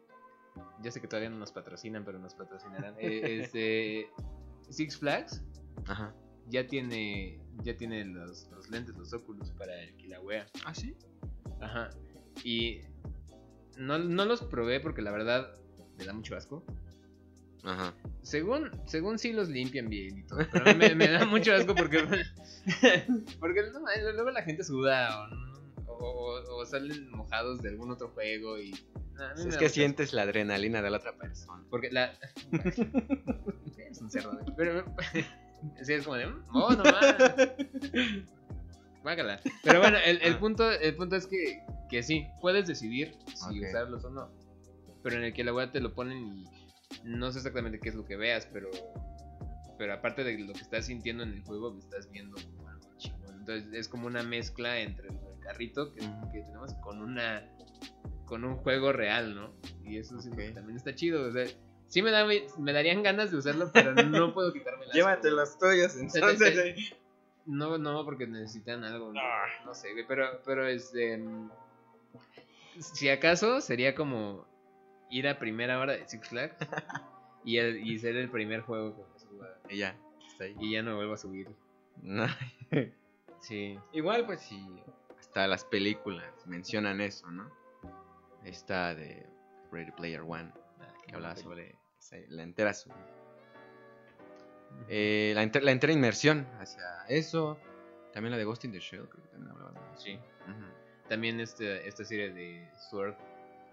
Ya sé que todavía no nos patrocinan, pero nos patrocinarán. Eh, este, Six Flags Ajá. ya tiene ya tiene los, los lentes, los óculos para el Kilauea. ¿Ah, sí? Ajá. Y no, no los probé porque la verdad me da mucho asco. Ajá. Según, según sí los limpian bien y todo, pero me, me da mucho asco porque, porque no, luego la gente suda o, no- o, salen mojados de algún otro juego y... no, Es que sientes la adrenalina de la otra persona. Porque la... es un cerdo. Pero... Sí, es como de... "Mm, Oh, no mames". Guácala. Pero bueno, el, el Ah. punto, el punto es que, que sí, puedes decidir si usarlos o no. Pero en el que la web te lo ponen y no sé exactamente qué es lo que veas, pero pero aparte de lo que estás sintiendo en el juego, estás viendo como algo chingón. Entonces es como una mezcla entre carrito que, tenemos con una con un juego real, ¿no? Y eso sí, Ok. también está chido. O sea, sí me, da, me darían ganas de usarlo, pero no puedo quitarme las Llévate los tuyos, sea, entonces. te- No, no, porque necesitan algo. No, no sé. Pero, pero este. Si acaso sería como ir a primera hora de Six Flags y, el- y ser el primer juego que me suba. Y ya, está ahí. Y ya no vuelvo a subir. No. Sí. Igual, pues sí, hasta las películas mencionan eso, ¿no? Esta de Ready Player One, que hablaba sobre la entera, su- eh, la, enter- la entera inmersión hacia eso. También la de Ghost in the Shell, creo que también hablaba de eso. Sí. También este, esta serie de Sword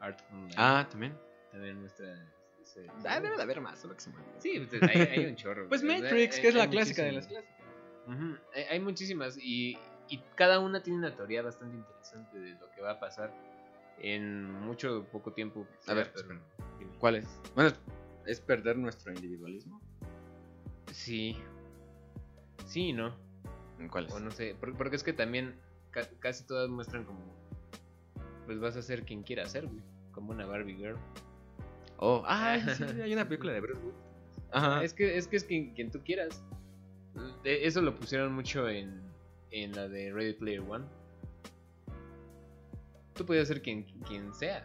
Art Online. Ah, también. También muestra. ese- Ah, debe de haber más, solo que se olvidó. Sí, pues, hay, hay un chorro. Pues. Matrix, Hay- que es la clásica de las clásicas. Hay, hay muchísimas y, y cada una tiene una teoría bastante interesante de lo que va a pasar en mucho poco tiempo. A ver, pero-. ¿Cuál es? Bueno, es perder nuestro individualismo. Sí. Sí, y no. ¿En cuál es? O no sé. por- Porque es que también ca- casi todas muestran como. Pues vas a ser quien quiera ser, güey. Como una Barbie Girl. Oh, ah, sí, hay una película de Bruce. Ajá. Es que es, que es quien, quien tú quieras. De- Eso lo pusieron mucho en, en la de Ready Player One. Tú podías ser quien, quien sea.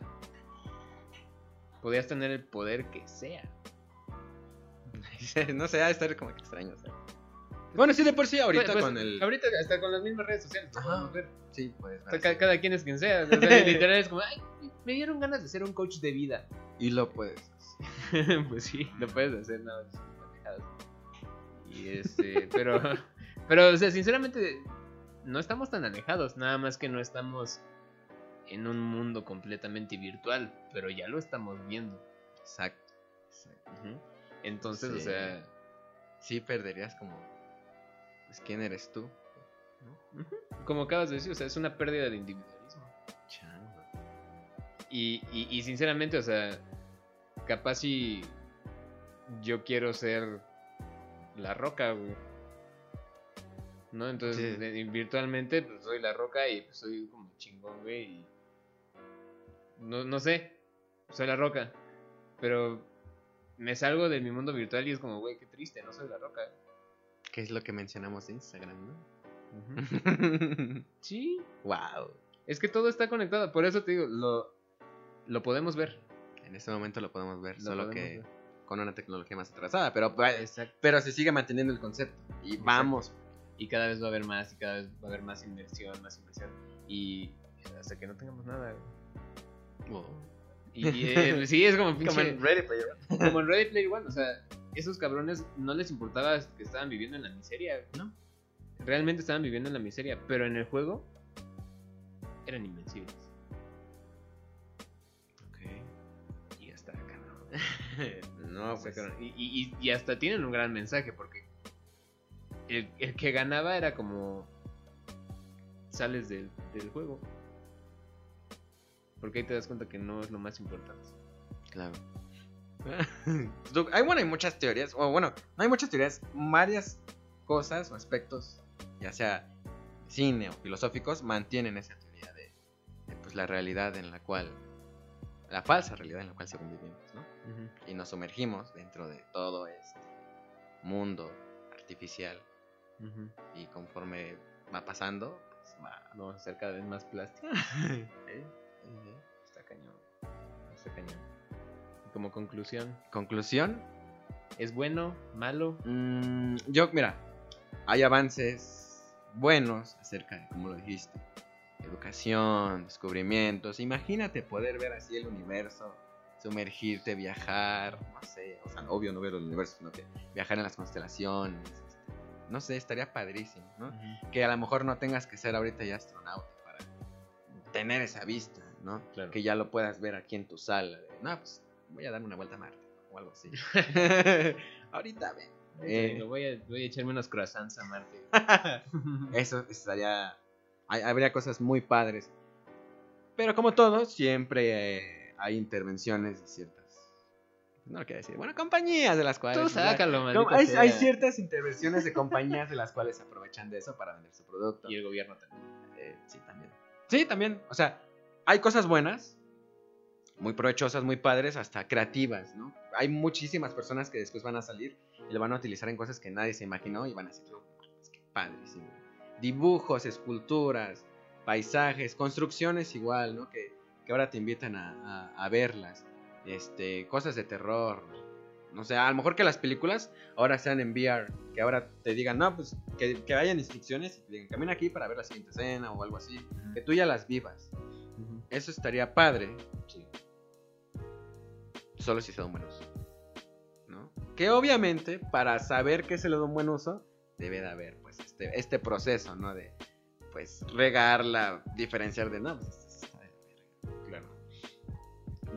Podías tener el poder que sea. no sé, ha de estar como que extraño. o sea. Bueno, sí, de por sí, ahorita Pues- pues, con el. Ahorita hasta con las mismas redes sociales. Ajá. ver. Sí, puedes O sea, cada, quien es quien sea. O sea, literal es como, ay, me dieron ganas de ser un coach de vida. Y lo puedes. pues sí, lo puedes hacer, no. Y este, pero, pero, o sea, sinceramente, no estamos tan alejados, nada más que no estamos en un mundo completamente virtual, pero ya lo estamos viendo. Exacto. exacto. Entonces, o sea, Sí, perderías como. Pues, ¿quién eres tú? como acabas de decir, o sea, es una pérdida de individualismo. Chango. Y, y, y sinceramente, o sea, capaz si yo quiero ser la roca, güey. ¿No? Entonces, virtualmente, pues soy la roca y pues, soy como chingón, güey. Y... No, no sé, soy la roca. Pero me salgo de mi mundo virtual y es como, güey, qué triste, no soy la roca. ¿Qué es lo que mencionamos de Instagram, no? sí. Wow. Es que todo está conectado, por eso te digo, lo, lo podemos ver. En este momento lo podemos ver, solo que con una tecnología más atrasada, pero, pues, pero se sigue manteniendo el concepto. Y vamos. Y cada vez va a haber más, y cada vez va a haber más inversión, más inversión. Y hasta que no tengamos nada. Y eh, sí, es como Como en Ready Player One. Como en Ready Player One, o sea, esos cabrones no les importaba que estaban viviendo en la miseria, ¿no? Realmente estaban viviendo en la miseria, pero en el juego eran invencibles. Ok. Y hasta acá, ¿no? no, pues. Y, y, hasta tienen un gran mensaje, porque el, el que ganaba era como. Sales del, del juego. Porque ahí te das cuenta que no es lo más importante. Claro. hay, bueno, hay muchas teorías, o bueno, no hay muchas teorías, varias cosas o aspectos, ya sea cine o filosóficos, mantienen esa teoría de, pues, la realidad en la cual, la falsa realidad en la cual según vivimos, ¿no? Y nos sumergimos dentro de todo este mundo artificial. Y conforme va pasando, pues va... Vamos a hacer cada vez más plástico. ¿Eh? Está cañón. Está cañón. como conclusión. ¿Conclusión? ¿Es bueno? ¿Malo? Mm, yo, mira, hay avances buenos acerca de, como lo dijiste, educación, descubrimientos. Imagínate poder ver así el universo, sumergirte, viajar, no sé, o sea, obvio no ver el universo, sino que viajar en las constelaciones. No sé, estaría padrísimo, ¿no? Que a lo mejor no tengas que ser ahorita ya astronauta para tener esa vista. Que ya lo puedas ver aquí en tu sala. no, pues voy a darme una vuelta a Marte o algo así. Ahorita ven. Eh, voy, a, voy, a, echarme unos croissants a Marte. Eso estaría. habría cosas muy padres. Pero como todo, siempre eh, hay intervenciones de ciertas. No lo quiero decir. Bueno, compañías de las cuales. Tú sácalo, hay, hay, ciertas intervenciones de compañías de las cuales se aprovechan de eso para vender su producto. Y el gobierno también. Eh, sí, también. Sí, también. O sea, hay cosas buenas, muy provechosas, muy padres, hasta creativas, ¿no? Hay muchísimas personas que después van a salir y lo van a utilizar en cosas que nadie se imaginó y van a decir, es que padrísimo. Dibujos, esculturas, paisajes, construcciones igual, ¿no? Que, ahora te invitan a, verlas. Este, cosas de terror. No sé, a lo mejor que las películas ahora sean en VR, que ahora te digan, no, pues que, que hayan instrucciones y te digan, camina aquí para ver la siguiente escena o algo así. Que tú ya las vivas. Eso estaría padre. Sí. Solo si se da un buen uso. ¿No? Que obviamente, para saber qué se le da un buen uso, debe de haber, pues, este, este proceso, ¿no? De, pues, regarla, diferenciar de, no, pues.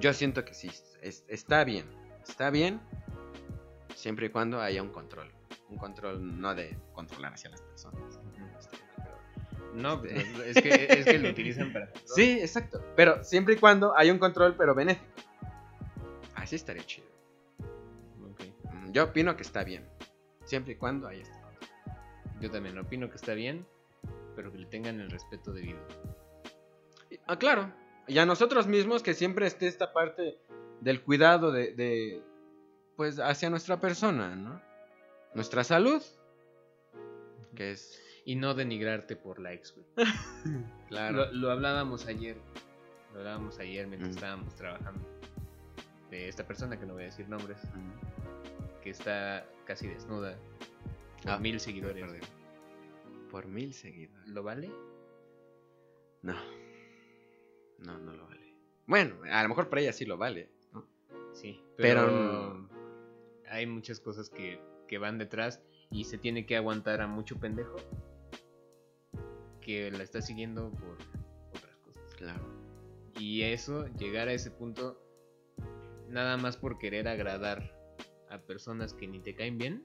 Yo siento que sí, está bien. Está bien, siempre y cuando haya un control. Un control no de controlar hacia las personas, no, pues, es, que, es que lo utilizan para. Sí, exacto. Pero siempre y cuando hay un control, pero benéfico. Así estaría chido. Mm, yo opino que está bien. Siempre y cuando haya este control. Yo también opino que está bien, pero que le tengan el respeto debido. Ah, claro. Y a nosotros mismos que siempre esté esta parte del cuidado de, de pues hacia nuestra persona, ¿no? Nuestra salud, que es y no denigrarte por likes, güey. claro. Lo, hablábamos ayer. Lo hablábamos ayer mientras estábamos trabajando. De esta persona que no voy a decir nombres. Que está casi desnuda. Por ah, mil seguidores. Por mil seguidores. ¿Lo vale? No. No, no lo vale. Bueno, a lo mejor para ella sí lo vale. Sí, pero, hay muchas cosas que, que van detrás y se tiene que aguantar a mucho pendejo que la está siguiendo por otras cosas. Claro. Y eso, llegar a ese punto, nada más por querer agradar a personas que ni te caen bien.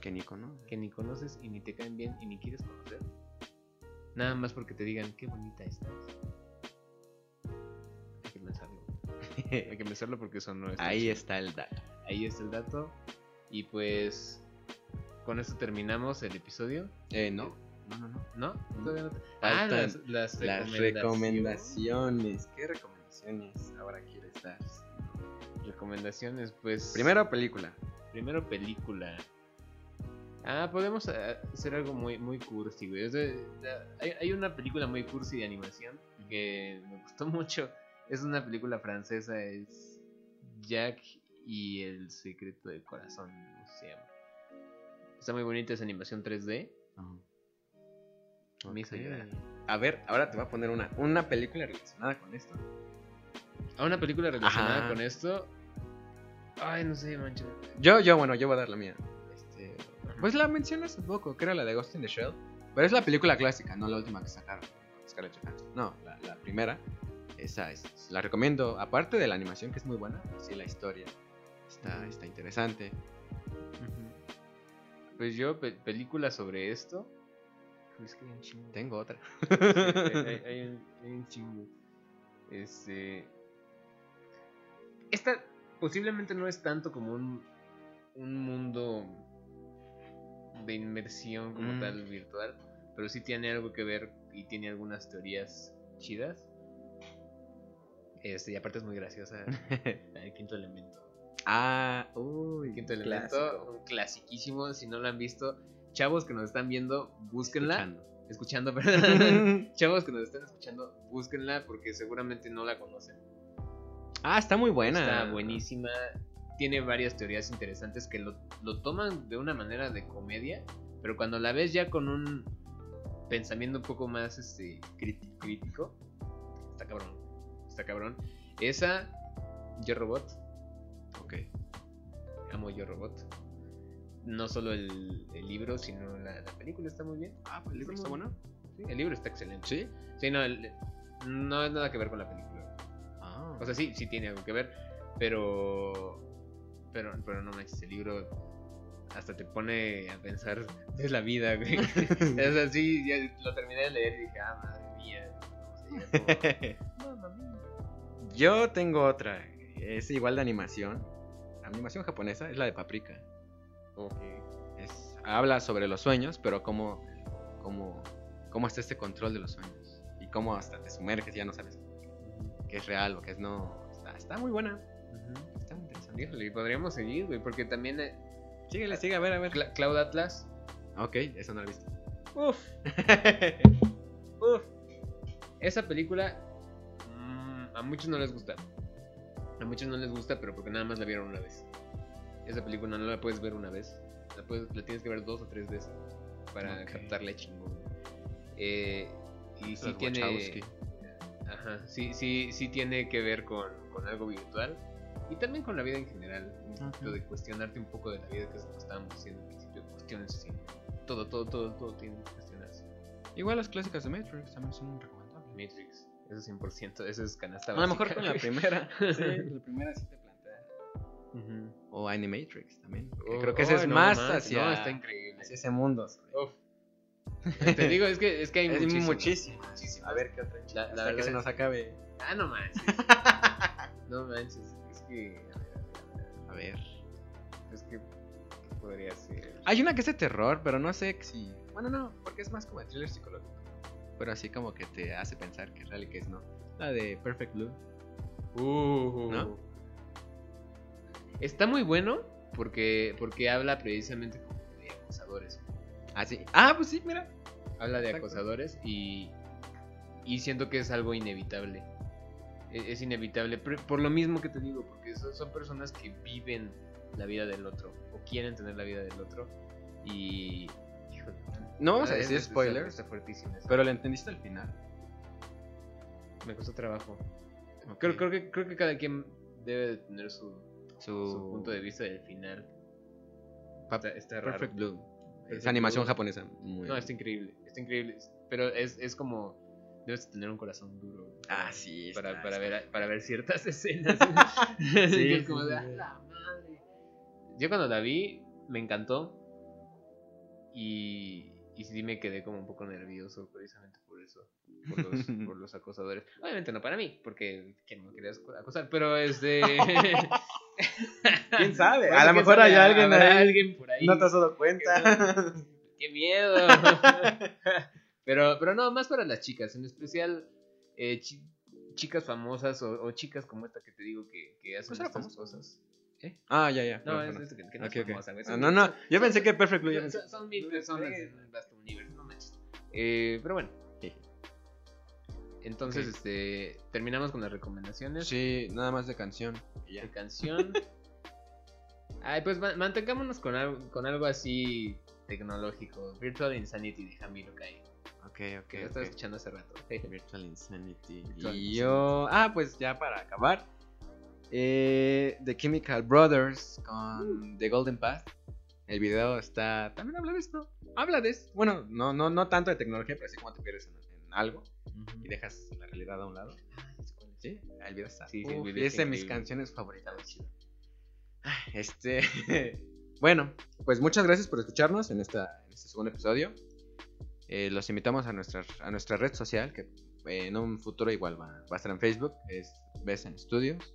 Que ni conoces. Que ni conoces y ni te caen bien y ni quieres conocer. Nada más porque te digan qué bonita estás. Hay que pensarlo porque eso no es. Ahí está el dato. Ahí está el dato. Y pues con esto terminamos el episodio. Eh, no. No, no, no. ¿No? ¿Todavía no Ah, las, las, Las recomendaciones. recomendaciones. ¿Qué recomendaciones ahora quieres dar? Recomendaciones, pues. Primero, película. Primero película. Ah, podemos eh, hacer algo muy, muy cursi, güey. Hay una película muy cursi de animación que me gustó mucho. Es una película francesa, es Jack y el secreto del corazón, ¿cómo se llama? Está muy bonita esa animación 3D. Me hizo Ok. llorar. A ver, ahora te voy a poner una, una película relacionada con esto. A una película relacionada Ajá. con esto. Ay, no sé, mancho. Yo, yo, bueno, yo voy a dar la mía. Este, pues la mencioné hace poco, que era la de Ghost in the Shell. Pero es la película clásica, no la última que sacaron. con Scarlett Johansson. No, la, la primera. Esa es, la recomiendo. Aparte de la animación, que es muy buena, sí, la historia está, está interesante. Pues yo, pe- película sobre esto. Es que hay un chingo. Tengo otra. Sí, hay, hay- hay un, hay un chingo. Este. Esta posiblemente no es tanto como un, un mundo de inmersión como Mm. tal virtual, pero sí tiene algo que ver y tiene algunas teorías chidas. Este, y aparte es muy graciosa. El quinto elemento. ah, uy. El quinto elemento, clásico. un clasiquísimo. Si no lo han visto, chavos que nos están viendo, búsquenla. Escuchando. Escuchando, perdón. Chavos que nos están escuchando, búsquenla porque seguramente no la conocen. ah, está muy buena. Está buenísima. Tiene varias teorías interesantes que lo, lo toman de una manera de comedia, pero cuando la ves ya con un pensamiento un poco más este, críti- crítico, está cabrón. Está cabrón. Esa, Yo Robot, Ok. amo Yo Robot. No solo el, el libro, sino la, la película está muy bien. Ah, pues el libro está bueno. Sí, el libro está excelente. Sí. Sí, no, el- no es nada que ver con la película. Ah. O sea, sí, sí tiene algo que ver, pero. Pero, pero no manches, el libro hasta te pone a pensar de la vida, güey. o sea, sí, ya lo terminé de leer y dije, ah, madre mía. vamos a llegar como- Mamma mía. Yo tengo otra. Es igual de animación. Animación japonesa, es la de Paprika. Es, habla sobre los sueños, pero cómo, cómo, cómo está este control de los sueños. Y cómo hasta te sumerges y ya no sabes qué es real o qué es no. Está, está muy buena. Está interesante. Híjole, y podríamos seguir, güey, porque también eh, Síguele, sigue, a ver, a ver. Cla- Cloud Atlas. Ok, eso no lo he visto. Uf, uf. Esa película a muchos no les gusta. A muchos no les gusta, pero porque nada más la vieron una vez. Esa película no la puedes ver una vez. La, puedes, la tienes que ver dos o tres veces para Ok. captarle chingón. Eh, y sí Los tiene. Wachowski. Ajá, sí, sí, sí tiene que ver con, con algo virtual. Y también con la vida en general. Ujú. de cuestionarte un poco de la vida, que es lo que estábamos diciendo al principio. Cuestiones así. Todo, todo, todo, todo tiene que cuestionarse. Igual las clásicas de Matrix también son recomendables. Matrix, eso 100%, eso es canasta A lo mejor básica, con la primera. Sí, la primera sí te plantea. Ujú. O Animatrix también. Oh, creo que ese es no, más hacia, No, está increíble. hacia ese mundo. Uf. Te digo, es que, es que hay Es muchísimo. muchísimas. A ver qué otra. La- la Hasta verdad que se es- nos acabe. Ah, no manches. no manches. Es que. A a ver, a ver, a ver. Es que. ¿Qué podría ser? Hay una que es de terror, pero no sé si. Bueno, no, porque es más como de thriller psicológico. Pero así como que te hace pensar que es real y que es no. La de Perfect Blue. Uh, ¿No? Está muy bueno porque, porque habla precisamente como de acosadores. Ah, sí. Ah, pues sí, mira. Habla de Exacto. acosadores y, y siento que es algo inevitable. E- Es, inevitable, por, por lo mismo que te digo, porque son, son personas que viven la vida del otro o quieren tener la vida del otro y... híjole, No vamos a ah, decir spoilers, Está, fuertísimo. eso. pero lo entendiste al final. Me costó trabajo. Creo, creo, que, creo que cada quien debe de tener su, Su, su punto de vista del final. Pa- Está, está raro. Perfect Blue. Es animación Blue. japonesa. Muy No, está increíble, está increíble. Pero es, es como. Debes tener un corazón duro. Ah, sí. Para, está- para, está- ver, para ver ciertas escenas. Sí, Que es como de, sí. "A la madre". Yo cuando la vi, me encantó. Y, y sí me quedé como un poco nervioso precisamente por eso. Por los, por los acosadores. Obviamente no para mí, porque ¿quién me quería acosar? Pero este. ¿Quién sabe? a lo mejor hay alguien, alguien por ahí. No te has dado cuenta. ¡Qué miedo! pero, pero no, más para las chicas, en especial eh, chicas famosas o, chicas como esta que te digo que, que hacen pues estas cosas. ¿Eh? Ah, ya, ya. No, es, que, que no okay, famosa, ah, no, no, yo pensé que Perfect Blue. Son, son, mil personas en un vasto universo, no manches. Eh, pero bueno. Entonces, este, terminamos con las recomendaciones. Sí, nada más de canción. De canción. Ay, pues mantengámonos con algo, con algo así tecnológico. Virtual Insanity de Jamiro Kai. Ok, ok. Lo estaba escuchando hace rato. Virtual Insanity. y yo. Ah, pues ya para acabar. Eh, The Chemical Brothers con. The Golden Path. El video está. También habla de esto. Habla de esto. Bueno, no, no, no tanto de tecnología, pero así como te pierdes en, algo y dejas la realidad a un lado. Sí, el video está. Sí, sí, es de mis canciones favoritas. Este. bueno, pues muchas gracias por escucharnos en, esta, en este segundo episodio. Eh, los invitamos a nuestra, a nuestra red social, que en un futuro igual va, a estar en Facebook, es Besen Studios.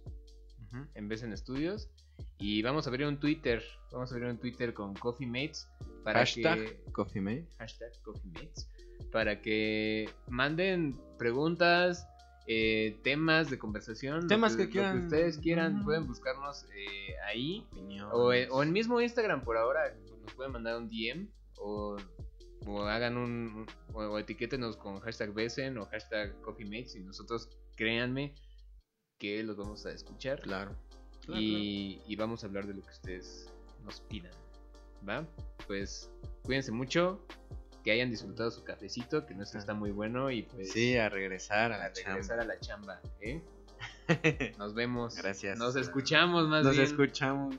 En Besen Studios. Y vamos a abrir un Twitter. Vamos a abrir un Twitter con Coffee Mates. Para hashtag Coffee Mates. Hashtag Coffee Mates. Para que manden preguntas, eh, temas de conversación. Temas que, quieran. que ustedes quieran, pueden buscarnos eh, ahí. O, o, en mismo Instagram por ahora. Nos pueden mandar un DM. O, o hagan un. O, etiquétenos con hashtag Besen o hashtag Coffee Mates. Y nosotros, créanme, que los vamos a escuchar. Claro y, vamos a hablar de lo que ustedes nos pidan. ¿Va? Pues cuídense mucho. Que hayan disfrutado su cafecito, que nuestro está muy bueno y pues... Sí, a regresar a, la regresar chamba. a la chamba, ¿eh? Nos vemos. Gracias. Nos escuchamos más Nos escuchamos.